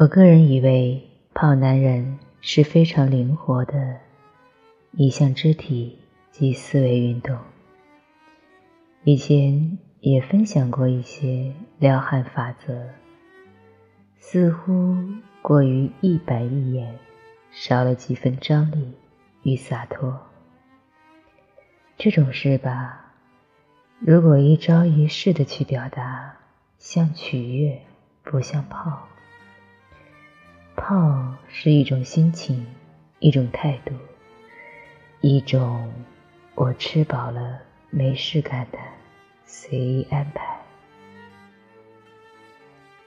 我个人以为泡男人是非常灵活的一项肢体及思维运动。以前也分享过一些撩汉法则，似乎过于一板一眼，少了几分张力与洒脱。这种事吧，如果一招一式的去表达，像取悦，不像泡。泡是一种心情，一种态度，一种我吃饱了没事干的随意安排。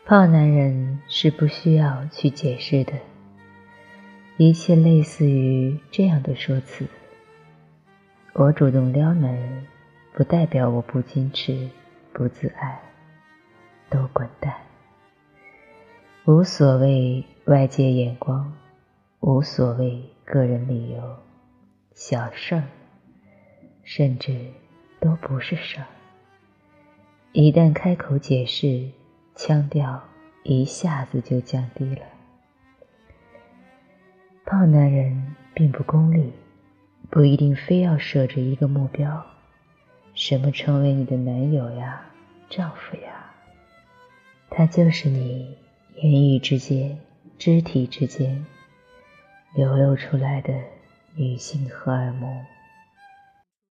泡男人是不需要去解释的，一切类似于这样的说辞：我主动撩男人，不代表我不矜持、不自爱，都滚蛋，无所谓。外界眼光，无所谓个人理由，小事儿，甚至都不是事儿。一旦开口解释，腔调一下子就降低了。泡男人并不功利，不一定非要设置一个目标，什么成为你的男友呀、丈夫呀，他就是你言语之间。肢体之间流露出来的女性荷尔蒙，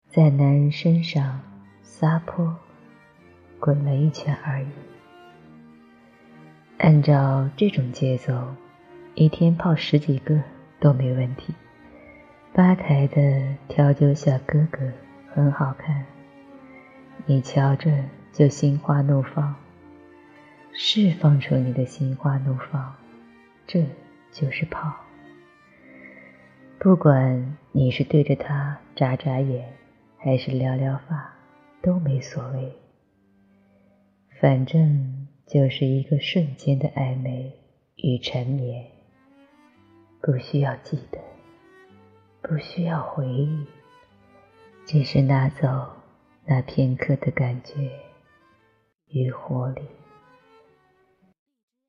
在男人身上撒泼滚了一圈而已。按照这种节奏，一天泡十几个都没问题。吧台的调酒小哥哥很好看，你瞧着就心花怒放，释放出你的心花怒放。这就是泡，不管你是对着他眨眨眼，还是撩撩发，都没所谓。反正就是一个瞬间的暧昧与缠绵，不需要记得，不需要回忆，只是拿走那片刻的感觉与活力，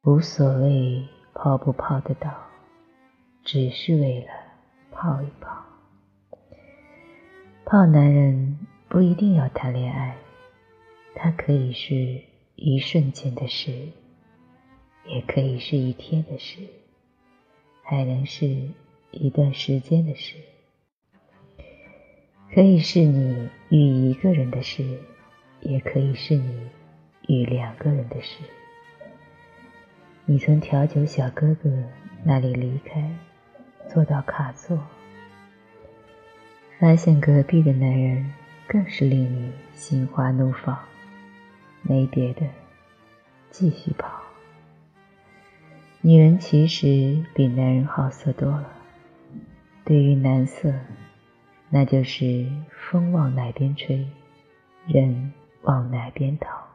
无所谓。泡不泡得到，只是为了泡一泡。泡男人不一定要谈恋爱，它可以是一瞬间的事，也可以是一天的事，还能是一段时间的事。可以是你与一个人的事，也可以是你与两个人的事。你从调酒小哥哥那里离开，坐到卡座，发现隔壁的男人更是令你心花怒放。没别的，继续跑。女人其实比男人好色多了。对于男色，那就是风往哪边吹，人往哪边逃。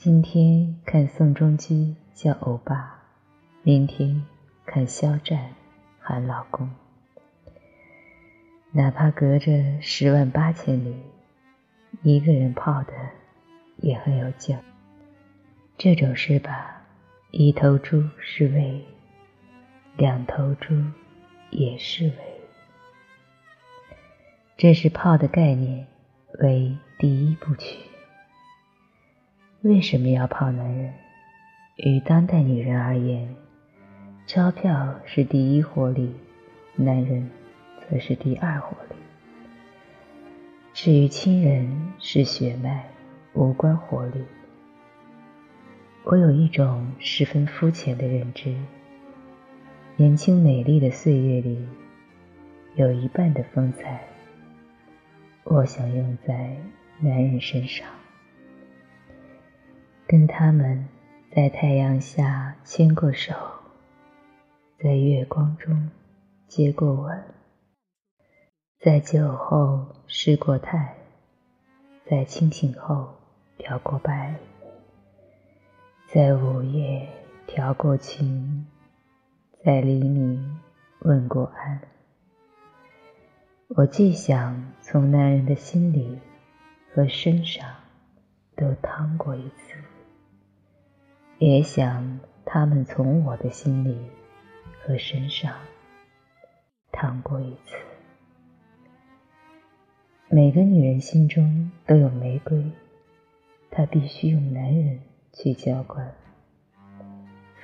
今天看宋仲基叫欧巴，明天看肖战喊老公。哪怕隔着十万八千里，一个人泡的也很有劲。这种事吧，一头猪是为，两头猪也是为。这是泡的概念为第一部曲。为什么要泡男人？与当代女人而言，钞票是第一活力，男人则是第二活力。至于亲人是血脉，无关活力。我有一种十分肤浅的认知：年轻美丽的岁月里，有一半的风采，我想用在男人身上。跟他们在太阳下牵过手，在月光中接过吻，在酒后失过态，在清醒后表过白，在午夜调过情，在黎明问过安。我既想从男人的心里和身上都趟过一次。也想他们从我的心里和身上淌过一次。每个女人心中都有玫瑰，她必须用男人去浇灌，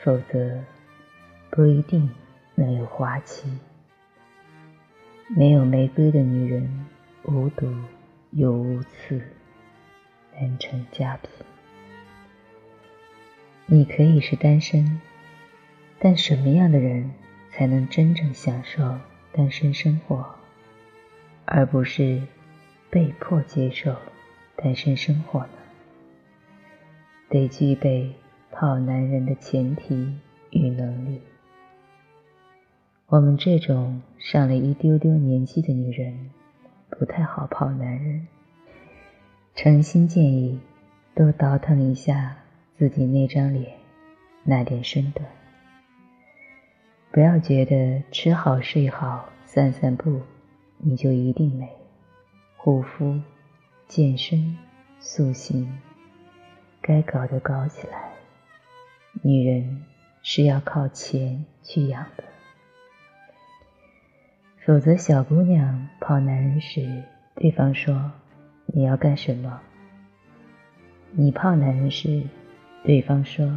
否则不一定能有花期。没有玫瑰的女人，无毒又无刺，难成佳品。你可以是单身，但什么样的人才能真正享受单身生活，而不是被迫接受单身生活呢？得具备泡男人的前提与能力。我们这种上了一丢丢年纪的女人，不太好泡男人。诚心建议，多倒腾一下。自己那张脸，那点身段，不要觉得吃好睡好散散步，你就一定美。护肤、健身、塑形，该搞的搞起来。女人是要靠钱去养的，否则小姑娘泡男人时，对方说你要干什么？你泡男人时。对方说：“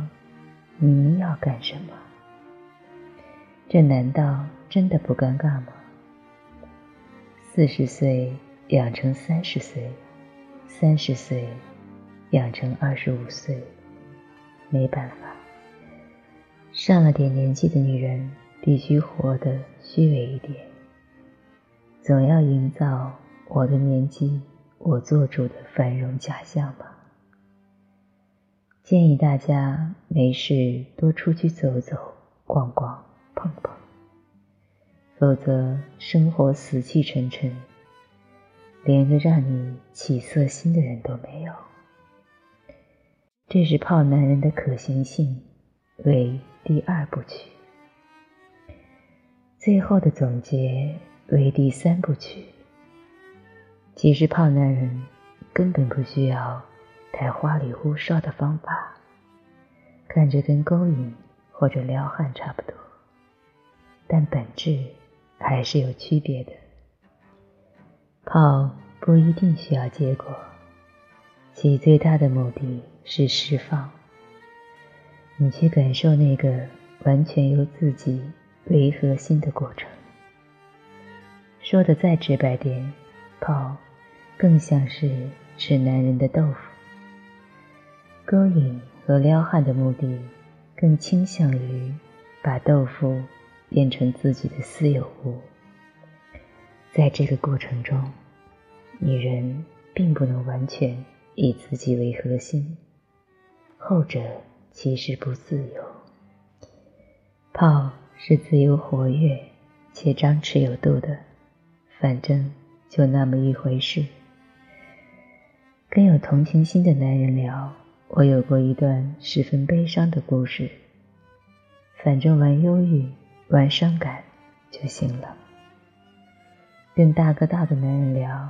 你要干什么？这难道真的不尴尬吗？四十岁养成三十岁，三十岁养成二十五岁，没办法。上了点年纪的女人必须活得虚伪一点，总要营造我的年纪我做主的繁荣假象吧。”建议大家没事多出去走走、逛逛、碰碰，否则生活死气沉沉，连个让你起色心的人都没有。这是泡男人的可行性为第二部曲，最后的总结为第三部曲。其实泡男人根本不需要。太花里胡哨的方法，看着跟勾引或者撩汉差不多，但本质还是有区别的。泡不一定需要结果，其最大的目的是释放。你去感受那个完全由自己为核心的过程。说的再直白点，泡更像是吃男人的豆腐。勾引和撩汉的目的，更倾向于把豆腐变成自己的私有物。在这个过程中，女人并不能完全以自己为核心，后者其实不自由。泡是自由活跃且张弛有度的，反正就那么一回事。跟有同情心的男人聊。我有过一段十分悲伤的故事，反正玩忧郁、玩伤感就行了。跟大哥大的男人聊，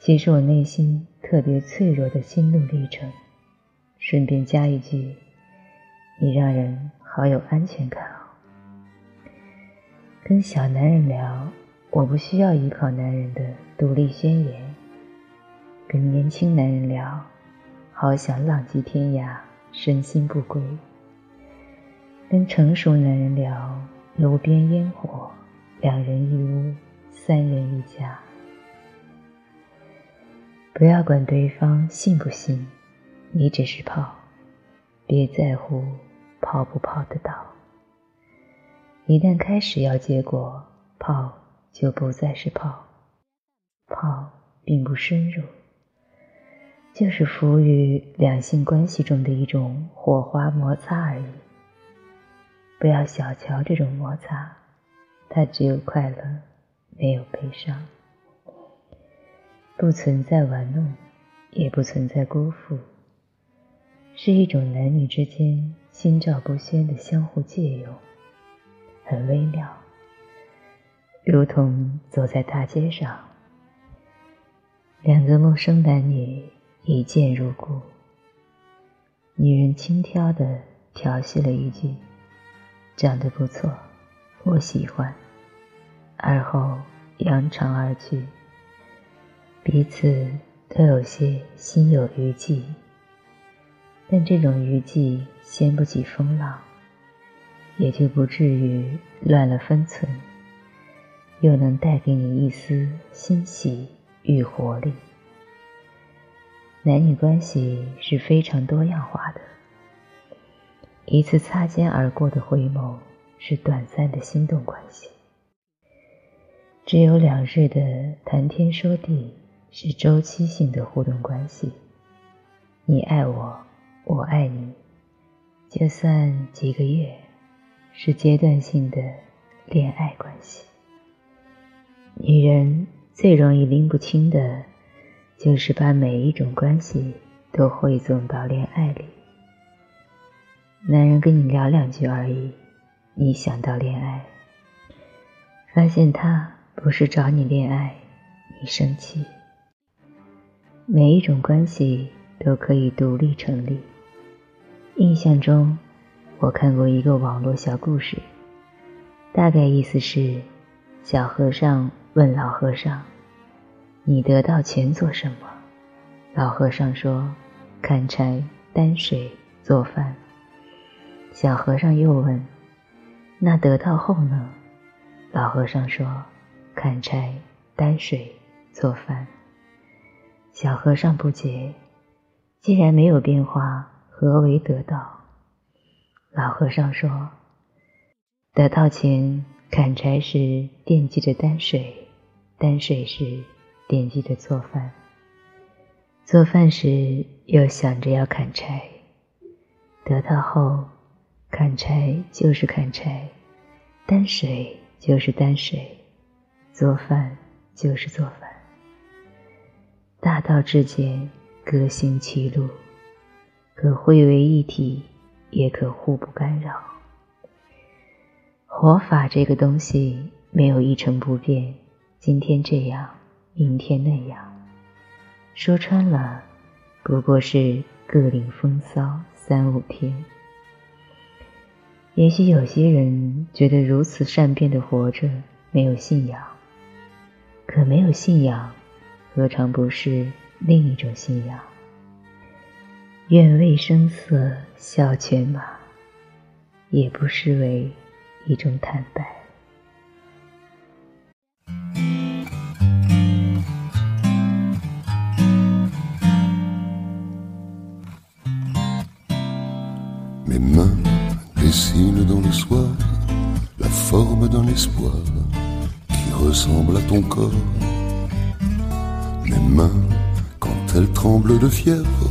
其实我内心特别脆弱的心路历程。顺便加一句，你让人好有安全感哦。跟小男人聊，我不需要依靠男人的独立宣言。跟年轻男人聊。好想浪迹天涯，身心不归。跟成熟男人聊，炉边烟火，两人一屋，三人一家。不要管对方信不信，你只是泡，别在乎泡不泡得到。一旦开始要结果，泡就不再是泡，泡并不深入。就是浮于两性关系中的一种火花摩擦而已。不要小瞧这种摩擦，它只有快乐，没有悲伤，不存在玩弄，也不存在辜负，是一种男女之间心照不宣的相互借用，很微妙，如同走在大街上，两个陌生男女。一见如故，女人轻佻地调戏了一句：“长得不错，我喜欢。”而后扬长而去，彼此都有些心有余悸，但这种余悸掀不起风浪，也就不至于乱了分寸，又能带给你一丝欣喜与活力。男女关系是非常多样化的，一次擦肩而过的回眸是短暂的心动关系，只有两日的谈天说地是周期性的互动关系。你爱我，我爱你，就算几个月，是阶段性的恋爱关系。女人最容易拎不清的。就是把每一种关系都汇总到恋爱里。男人跟你聊两句而已，你想到恋爱，发现他不是找你恋爱，你生气。每一种关系都可以独立成立。印象中，我看过一个网络小故事，大概意思是：小和尚问老和尚。你得到钱做什么？老和尚说：“砍柴、担水、做饭。”小和尚又问：“那得到后呢？”老和尚说：“砍柴、担水、做饭。”小和尚不解：“既然没有变化，何为得到？”老和尚说：“得到钱，砍柴时惦记着担水，担水时……”惦记着做饭，做饭时又想着要砍柴。得到后，砍柴就是砍柴，担水就是担水，做饭就是做饭。大道之间各行其路，可汇为一体，也可互不干扰。活法这个东西没有一成不变，今天这样。明天那样，说穿了，不过是各领风骚三五天。也许有些人觉得如此善变的活着没有信仰，可没有信仰，何尝不是另一种信仰？愿为声色笑犬马，也不失为一种坦白。Mes mains, quand elles tremblent de fièvre,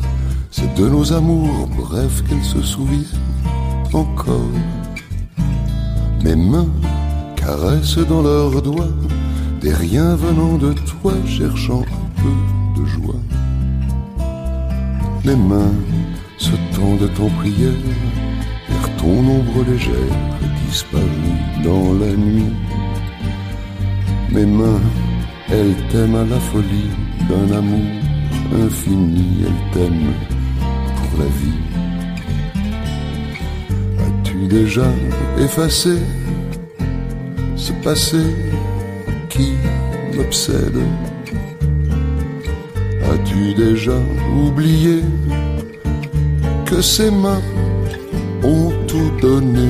c'est de nos amours, bref qu'elles se souviennent encore. Mes mains caressent dans leurs doigts des riens venant de toi, cherchant un peu de joie. Mes mains se tendent en prière ton ombre légère disparue dans la nuit. Mes mains, elles t'aiment à la folie d'un amour infini, elles t'aiment pour la vie. As-tu déjà effacé ce passé qui m'obsède? As-tu déjà oublié que ces mains ont tout donné?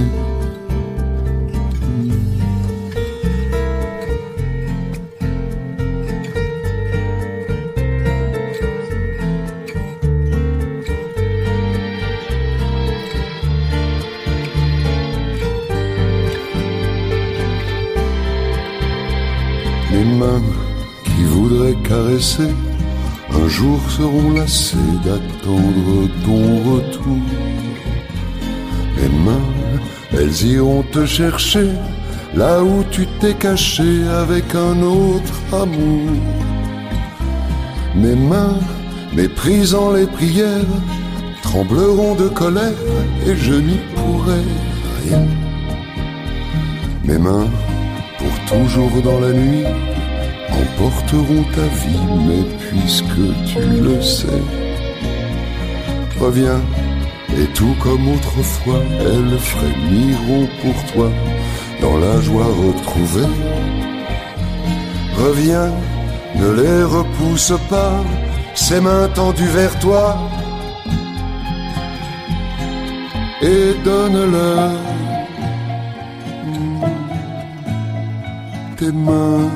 Un jour seront lassées d'attendre ton retour mains, elles iront te chercher là où tu t'es caché avec un autre amour. Mes mains, méprisant les prières, trembleront de colère et je n'y pourrai rien. Mes mains, pour toujours dans la nuit, emporteront ta vie, mais puisque tu le sais, reviens Et tout comme autrefois, elles frémiront pour toi dans la joie retrouvée. Reviens, ne les repousse pas, ses mains tendues vers toi. Et donne-leur tes mains.